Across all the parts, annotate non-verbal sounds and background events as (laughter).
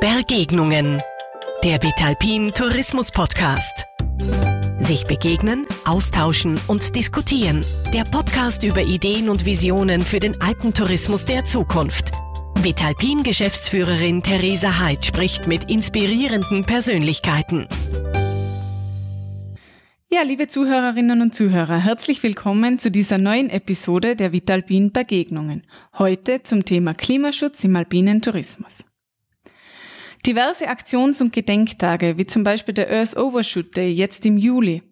Begegnungen. Der Vitalpin Tourismus Podcast. Sich begegnen, austauschen und diskutieren. Der Podcast über Ideen und Visionen für den Alpentourismus der Zukunft. Vitalpin Geschäftsführerin Theresa Heid spricht mit inspirierenden Persönlichkeiten. Ja, liebe Zuhörerinnen und Zuhörer, herzlich willkommen zu dieser neuen Episode der Vitalpin Begegnungen. Heute zum Thema Klimaschutz im alpinen Tourismus. Diverse Aktions- und Gedenktage, wie zum Beispiel der Earth Overshoot Day jetzt im Juli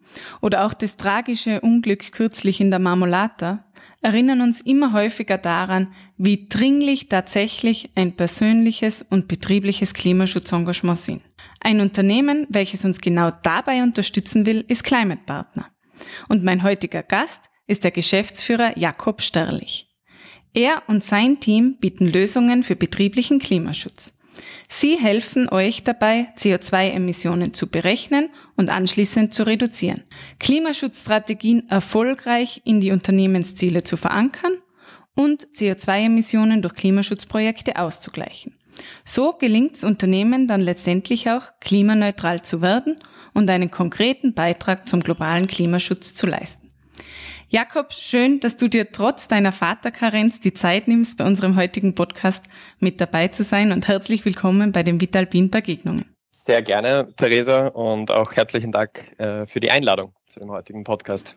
oder auch das tragische Unglück kürzlich in der Marmolata, erinnern uns immer häufiger daran, wie dringlich tatsächlich ein persönliches und betriebliches Klimaschutzengagement sind. Ein Unternehmen, welches uns genau dabei unterstützen will, ist Climate Partner. Und mein heutiger Gast ist der Geschäftsführer Jakob Sterlich. Er und sein Team bieten Lösungen für betrieblichen Klimaschutz. Sie helfen euch dabei, CO2-Emissionen zu berechnen und anschließend zu reduzieren, Klimaschutzstrategien erfolgreich in die Unternehmensziele zu verankern und CO2-Emissionen durch Klimaschutzprojekte auszugleichen. So gelingt es Unternehmen dann letztendlich auch, klimaneutral zu werden und einen konkreten Beitrag zum globalen Klimaschutz zu leisten. Jakob, schön, dass du dir trotz deiner Vaterkarenz die Zeit nimmst, bei unserem heutigen Podcast mit dabei zu sein und herzlich willkommen bei den Vitalpin Begegnungen. Sehr gerne, Theresa, und auch herzlichen Dank äh, für die Einladung zu dem heutigen Podcast.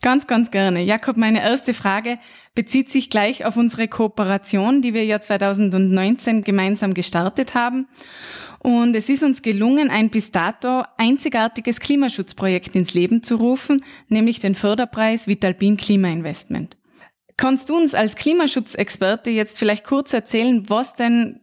Ganz, ganz gerne. Jakob, meine erste Frage bezieht sich gleich auf unsere Kooperation, die wir ja 2019 gemeinsam gestartet haben. Und es ist uns gelungen, ein bis dato einzigartiges Klimaschutzprojekt ins Leben zu rufen, nämlich den Förderpreis Vitalpin Klimainvestment. Kannst du uns als Klimaschutzexperte jetzt vielleicht kurz erzählen, was denn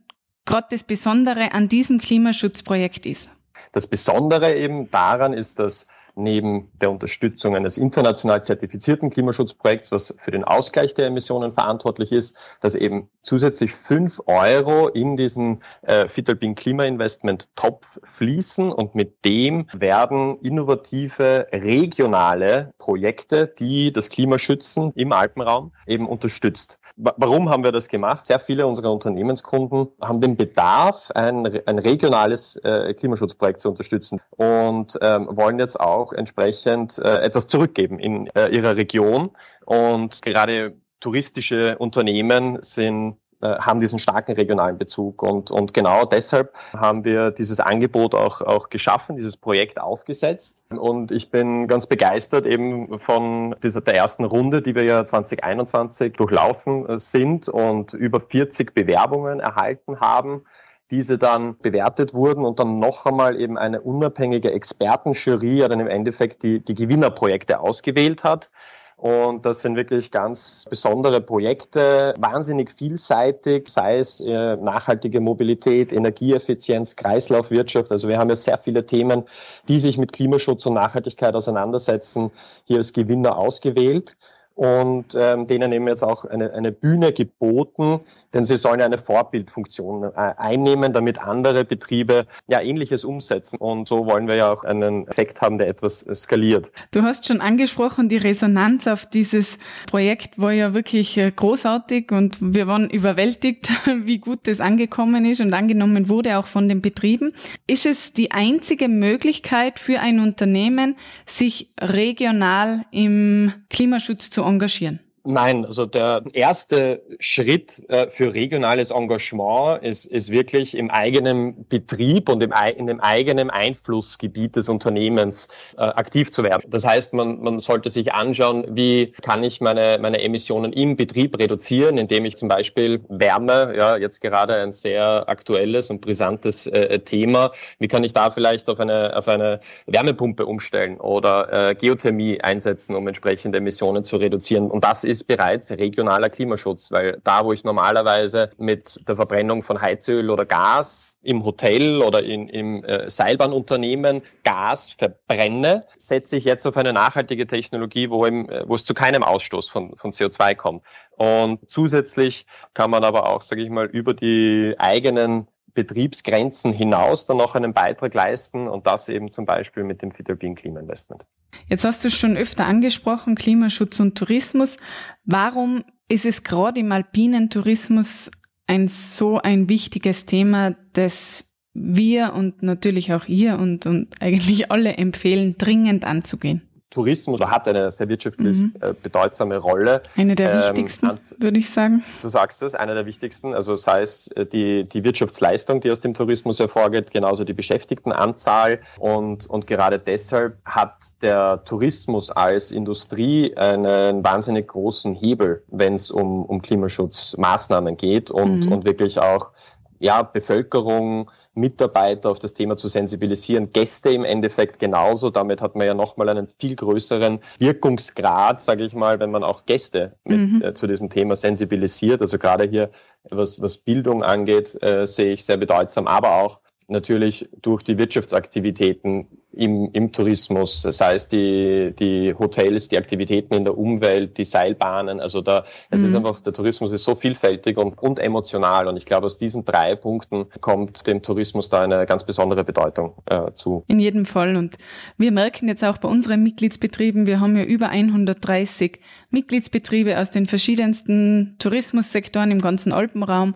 gerade das Besondere an diesem Klimaschutzprojekt ist? Das Besondere eben daran ist, dass neben der Unterstützung eines international zertifizierten Klimaschutzprojekts, was für den Ausgleich der Emissionen verantwortlich ist, dass eben zusätzlich fünf Euro in diesen äh, Fitalpin Klimainvestment Topf fließen und mit dem werden innovative regionale Projekte, die das Klima schützen im Alpenraum, eben unterstützt. Warum haben wir das gemacht? Sehr viele unserer Unternehmenskunden haben den Bedarf, ein, ein regionales äh, Klimaschutzprojekt zu unterstützen und ähm, wollen jetzt auch auch entsprechend äh, etwas zurückgeben in äh, ihrer Region. Und gerade touristische Unternehmen sind äh, haben diesen starken regionalen Bezug. Und, und genau deshalb haben wir dieses Angebot auch, auch geschaffen, dieses Projekt aufgesetzt. Und ich bin ganz begeistert eben von dieser, der ersten Runde, die wir ja 2021 durchlaufen äh, sind und über 40 Bewerbungen erhalten haben diese dann bewertet wurden und dann noch einmal eben eine unabhängige Expertenjury ja dann im Endeffekt die, die Gewinnerprojekte ausgewählt hat. Und das sind wirklich ganz besondere Projekte, wahnsinnig vielseitig, sei es äh, nachhaltige Mobilität, Energieeffizienz, Kreislaufwirtschaft. Also wir haben ja sehr viele Themen, die sich mit Klimaschutz und Nachhaltigkeit auseinandersetzen, hier als Gewinner ausgewählt und ähm, denen eben jetzt auch eine, eine Bühne geboten, denn sie sollen eine Vorbildfunktion äh, einnehmen, damit andere Betriebe ja ähnliches umsetzen. Und so wollen wir ja auch einen Effekt haben, der etwas skaliert. Du hast schon angesprochen, die Resonanz auf dieses Projekt war ja wirklich äh, großartig und wir waren überwältigt, (laughs) wie gut das angekommen ist und angenommen wurde auch von den Betrieben. Ist es die einzige Möglichkeit für ein Unternehmen, sich regional im Klimaschutz zu engagieren? Nein, also der erste Schritt äh, für regionales Engagement ist, ist wirklich im eigenen Betrieb und im, in dem eigenen Einflussgebiet des Unternehmens äh, aktiv zu werden. Das heißt, man, man sollte sich anschauen, wie kann ich meine, meine Emissionen im Betrieb reduzieren, indem ich zum Beispiel Wärme, ja, jetzt gerade ein sehr aktuelles und brisantes äh, Thema, wie kann ich da vielleicht auf eine, auf eine Wärmepumpe umstellen oder Geothermie einsetzen, um entsprechende Emissionen zu reduzieren. Und das ist bereits regionaler Klimaschutz, weil da, wo ich normalerweise mit der Verbrennung von Heizöl oder Gas im Hotel oder in, im äh, Seilbahnunternehmen Gas verbrenne, setze ich jetzt auf eine nachhaltige Technologie, wo, im, äh, wo es zu keinem Ausstoß von, von CO2 kommt. Und zusätzlich kann man aber auch, sage ich mal, über die eigenen Betriebsgrenzen hinaus dann noch einen Beitrag leisten und das eben zum Beispiel mit dem Fidelbin Klimainvestment. Jetzt hast du schon öfter angesprochen, Klimaschutz und Tourismus. Warum ist es gerade im alpinen Tourismus ein so ein wichtiges Thema, das wir und natürlich auch ihr und, und eigentlich alle empfehlen, dringend anzugehen? Tourismus hat eine sehr wirtschaftlich mhm. äh, bedeutsame Rolle. Eine der ähm, wichtigsten, würde ich sagen. Du sagst es, eine der wichtigsten. Also sei es äh, die, die Wirtschaftsleistung, die aus dem Tourismus hervorgeht, genauso die Beschäftigtenanzahl. Und, und gerade deshalb hat der Tourismus als Industrie einen wahnsinnig großen Hebel, wenn es um, um Klimaschutzmaßnahmen geht und, mhm. und wirklich auch ja, Bevölkerung, Mitarbeiter auf das Thema zu sensibilisieren, Gäste im Endeffekt genauso. Damit hat man ja nochmal einen viel größeren Wirkungsgrad, sage ich mal, wenn man auch Gäste mit, mhm. äh, zu diesem Thema sensibilisiert. Also gerade hier, was, was Bildung angeht, äh, sehe ich sehr bedeutsam, aber auch natürlich durch die Wirtschaftsaktivitäten im, im Tourismus, sei es die, die Hotels, die Aktivitäten in der Umwelt, die Seilbahnen. Also da, es mhm. ist einfach, der Tourismus ist so vielfältig und, und emotional. Und ich glaube, aus diesen drei Punkten kommt dem Tourismus da eine ganz besondere Bedeutung äh, zu. In jedem Fall. Und wir merken jetzt auch bei unseren Mitgliedsbetrieben, wir haben ja über 130 Mitgliedsbetriebe aus den verschiedensten Tourismussektoren im ganzen Alpenraum.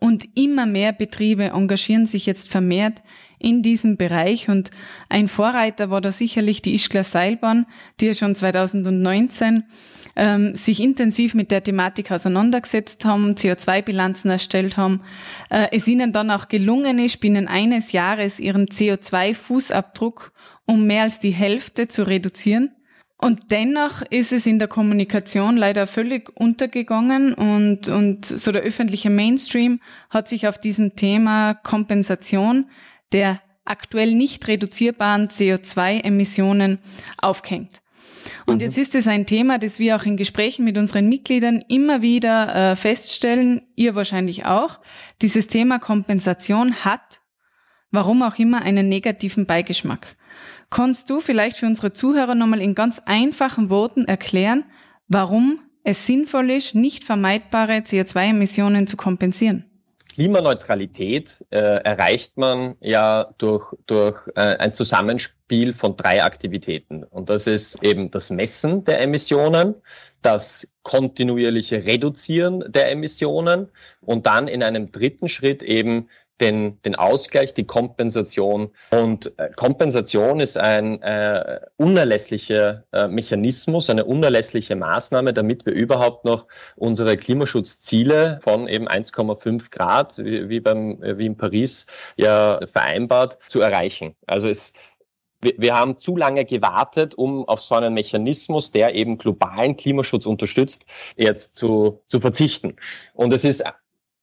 Und immer mehr Betriebe engagieren sich jetzt vermehrt in diesem Bereich und ein Vorreiter war da sicherlich die Ischgler Seilbahn, die ja schon 2019 ähm, sich intensiv mit der Thematik auseinandergesetzt haben, CO2-Bilanzen erstellt haben. Äh, es ihnen dann auch gelungen ist, binnen eines Jahres ihren CO2-Fußabdruck um mehr als die Hälfte zu reduzieren. Und dennoch ist es in der Kommunikation leider völlig untergegangen und, und so der öffentliche Mainstream hat sich auf diesem Thema Kompensation der aktuell nicht reduzierbaren CO2-Emissionen aufgehängt. Und mhm. jetzt ist es ein Thema, das wir auch in Gesprächen mit unseren Mitgliedern immer wieder äh, feststellen, ihr wahrscheinlich auch. Dieses Thema Kompensation hat, warum auch immer, einen negativen Beigeschmack. Kannst du vielleicht für unsere Zuhörer nochmal in ganz einfachen Worten erklären, warum es sinnvoll ist, nicht vermeidbare CO2-Emissionen zu kompensieren? Klimaneutralität äh, erreicht man ja durch, durch äh, ein Zusammenspiel von drei Aktivitäten. Und das ist eben das Messen der Emissionen, das kontinuierliche Reduzieren der Emissionen und dann in einem dritten Schritt eben den, den Ausgleich, die Kompensation. Und äh, Kompensation ist ein äh, unerlässlicher äh, Mechanismus, eine unerlässliche Maßnahme, damit wir überhaupt noch unsere Klimaschutzziele von eben 1,5 Grad, wie, wie, beim, wie in Paris ja vereinbart, zu erreichen. Also es wir, haben zu lange gewartet, um auf so einen Mechanismus, der eben globalen Klimaschutz unterstützt, jetzt zu, zu verzichten. Und es ist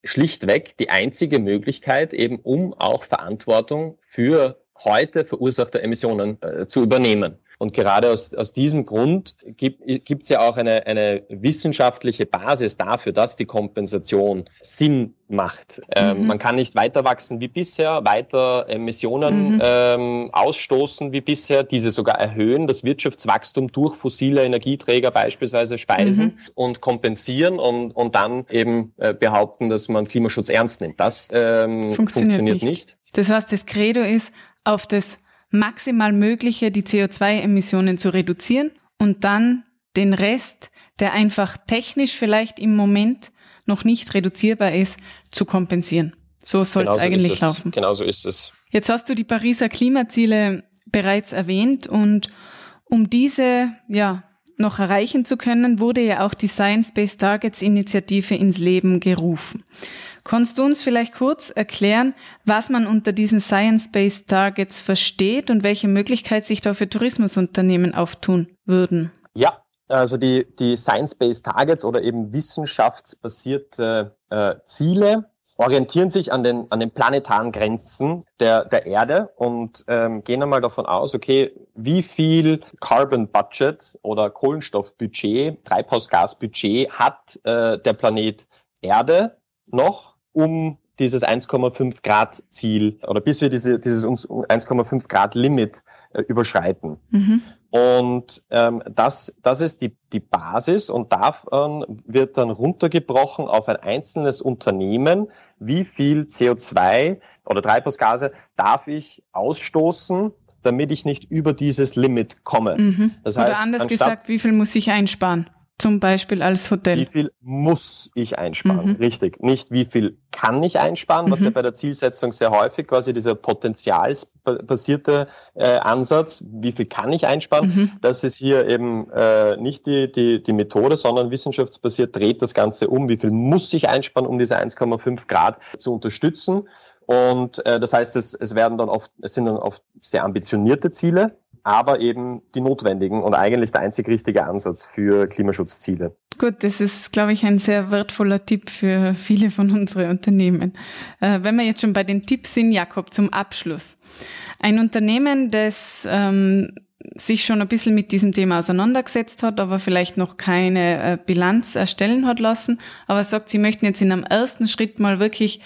schlichtweg die einzige Möglichkeit, eben um auch Verantwortung für heute verursachte Emissionen äh, zu übernehmen. Und gerade aus, aus diesem Grund gibt es ja auch eine, eine wissenschaftliche Basis dafür, dass die Kompensation Sinn macht. Ähm, mhm. Man kann nicht weiter wachsen wie bisher, weiter Emissionen mhm. ähm, ausstoßen wie bisher, diese sogar erhöhen, das Wirtschaftswachstum durch fossile Energieträger beispielsweise speisen mhm. und kompensieren und, und dann eben äh, behaupten, dass man Klimaschutz ernst nimmt. Das ähm, funktioniert, funktioniert nicht. nicht. Das heißt, das Credo ist, auf das maximal Mögliche die CO2-Emissionen zu reduzieren und dann den Rest, der einfach technisch vielleicht im Moment noch nicht reduzierbar ist, zu kompensieren. So soll es eigentlich laufen. Genau so ist es. Jetzt hast du die Pariser Klimaziele bereits erwähnt und um diese ja noch erreichen zu können, wurde ja auch die Science-Based Targets Initiative ins Leben gerufen. Kannst du uns vielleicht kurz erklären, was man unter diesen Science-Based Targets versteht und welche Möglichkeit sich da für Tourismusunternehmen auftun würden? Ja, also die, die Science-Based Targets oder eben wissenschaftsbasierte äh, Ziele orientieren sich an den, an den planetaren Grenzen der, der Erde und ähm, gehen einmal davon aus, okay, wie viel Carbon Budget oder Kohlenstoffbudget, Treibhausgasbudget hat äh, der Planet Erde noch um dieses 1,5 Grad Ziel oder bis wir diese, dieses 1,5 Grad Limit äh, überschreiten. Mhm. Und ähm, das, das ist die, die Basis und davon wird dann runtergebrochen auf ein einzelnes Unternehmen, wie viel CO2 oder Treibhausgase darf ich ausstoßen, damit ich nicht über dieses Limit komme. Mhm. Das heißt, oder anders gesagt, wie viel muss ich einsparen? zum Beispiel als Hotel. Wie viel muss ich einsparen? Mhm. Richtig. Nicht wie viel kann ich einsparen, was mhm. ja bei der Zielsetzung sehr häufig quasi dieser potenzialsbasierte äh, Ansatz, wie viel kann ich einsparen? Mhm. Das ist hier eben äh, nicht die, die, die Methode, sondern wissenschaftsbasiert dreht das Ganze um. Wie viel muss ich einsparen, um diese 1,5 Grad zu unterstützen? Und äh, das heißt, es, es werden dann oft, es sind dann oft sehr ambitionierte Ziele, aber eben die notwendigen und eigentlich der einzig richtige Ansatz für Klimaschutzziele. Gut, das ist, glaube ich, ein sehr wertvoller Tipp für viele von unseren Unternehmen. Äh, wenn wir jetzt schon bei den Tipps sind, Jakob, zum Abschluss. Ein Unternehmen, das ähm, sich schon ein bisschen mit diesem Thema auseinandergesetzt hat, aber vielleicht noch keine äh, Bilanz erstellen hat lassen, aber sagt, sie möchten jetzt in einem ersten Schritt mal wirklich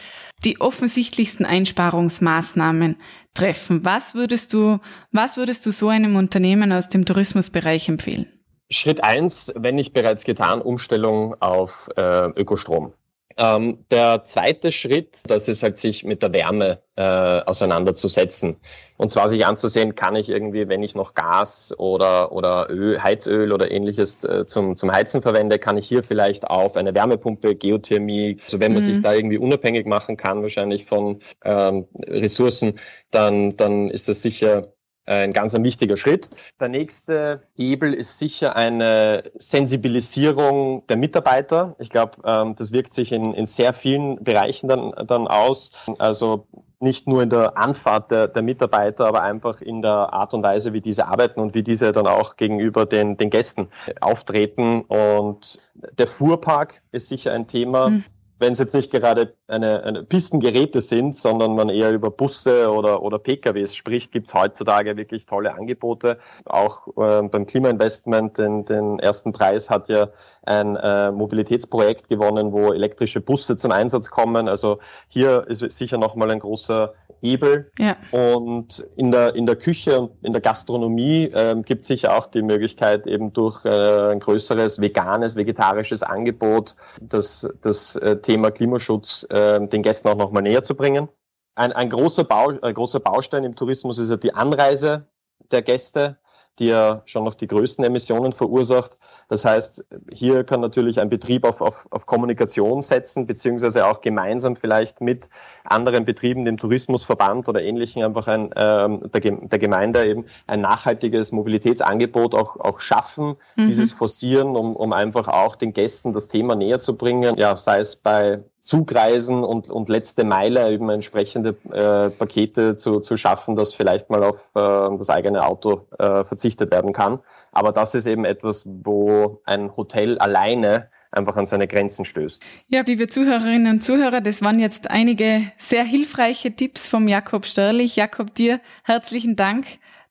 die offensichtlichsten Einsparungsmaßnahmen treffen. Was würdest du, was würdest du so einem Unternehmen aus dem Tourismusbereich empfehlen? Schritt eins, wenn nicht bereits getan, Umstellung auf äh, Ökostrom. Ähm, der zweite Schritt, das ist halt sich mit der Wärme äh, auseinanderzusetzen. Und zwar sich anzusehen, kann ich irgendwie, wenn ich noch Gas oder, oder Öl, Heizöl oder ähnliches äh, zum, zum Heizen verwende, kann ich hier vielleicht auf eine Wärmepumpe, Geothermie, also wenn man mhm. sich da irgendwie unabhängig machen kann, wahrscheinlich von ähm, Ressourcen, dann, dann ist das sicher ein ganz ein wichtiger Schritt. Der nächste Hebel ist sicher eine Sensibilisierung der Mitarbeiter. Ich glaube, ähm, das wirkt sich in, in sehr vielen Bereichen dann, dann aus. Also nicht nur in der Anfahrt der, der Mitarbeiter, aber einfach in der Art und Weise, wie diese arbeiten und wie diese dann auch gegenüber den, den Gästen auftreten. Und der Fuhrpark ist sicher ein Thema. Mhm wenn es jetzt nicht gerade eine, eine Pistengeräte sind, sondern man eher über Busse oder, oder PKWs spricht, gibt es heutzutage wirklich tolle Angebote. Auch äh, beim Klimainvestment, den, den ersten Preis hat ja ein äh, Mobilitätsprojekt gewonnen, wo elektrische Busse zum Einsatz kommen. Also hier ist sicher nochmal ein großer Hebel. Ja. Und in der, in der Küche und in der Gastronomie äh, gibt es sicher auch die Möglichkeit, eben durch äh, ein größeres veganes, vegetarisches Angebot das, das äh, Thema Klimaschutz äh, den Gästen auch nochmal näher zu bringen. Ein, ein, großer Bau, ein großer Baustein im Tourismus ist ja die Anreise der Gäste die ja schon noch die größten Emissionen verursacht. Das heißt, hier kann natürlich ein Betrieb auf, auf, auf Kommunikation setzen, beziehungsweise auch gemeinsam vielleicht mit anderen Betrieben, dem Tourismusverband oder ähnlichen, einfach ein, ähm, der, der Gemeinde eben ein nachhaltiges Mobilitätsangebot auch, auch schaffen, mhm. dieses forcieren, um, um einfach auch den Gästen das Thema näher zu bringen. Ja, sei es bei Zugreisen und, und letzte Meile eben entsprechende äh, Pakete zu, zu schaffen, dass vielleicht mal auf äh, das eigene Auto äh, verzichtet werden kann. Aber das ist eben etwas, wo ein Hotel alleine einfach an seine Grenzen stößt. Ja, liebe Zuhörerinnen und Zuhörer, das waren jetzt einige sehr hilfreiche Tipps vom Jakob Störlich. Jakob, dir herzlichen Dank,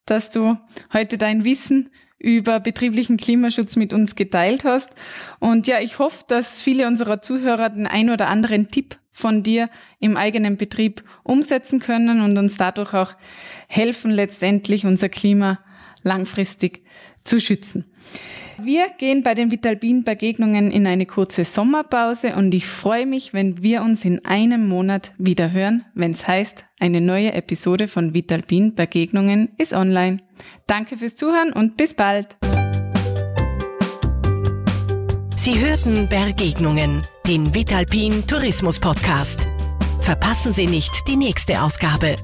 dass du heute dein Wissen über betrieblichen Klimaschutz mit uns geteilt hast. Und ja, ich hoffe, dass viele unserer Zuhörer den ein oder anderen Tipp von dir im eigenen Betrieb umsetzen können und uns dadurch auch helfen, letztendlich unser Klima langfristig zu schützen. Wir gehen bei den Vitalbin-Begegnungen in eine kurze Sommerpause und ich freue mich, wenn wir uns in einem Monat wieder hören, wenn es heißt, eine neue Episode von Vitalbin Begegnungen ist online. Danke fürs Zuhören und bis bald. Sie hörten Begegnungen, den Vitalpin Tourismus Podcast. Verpassen Sie nicht die nächste Ausgabe.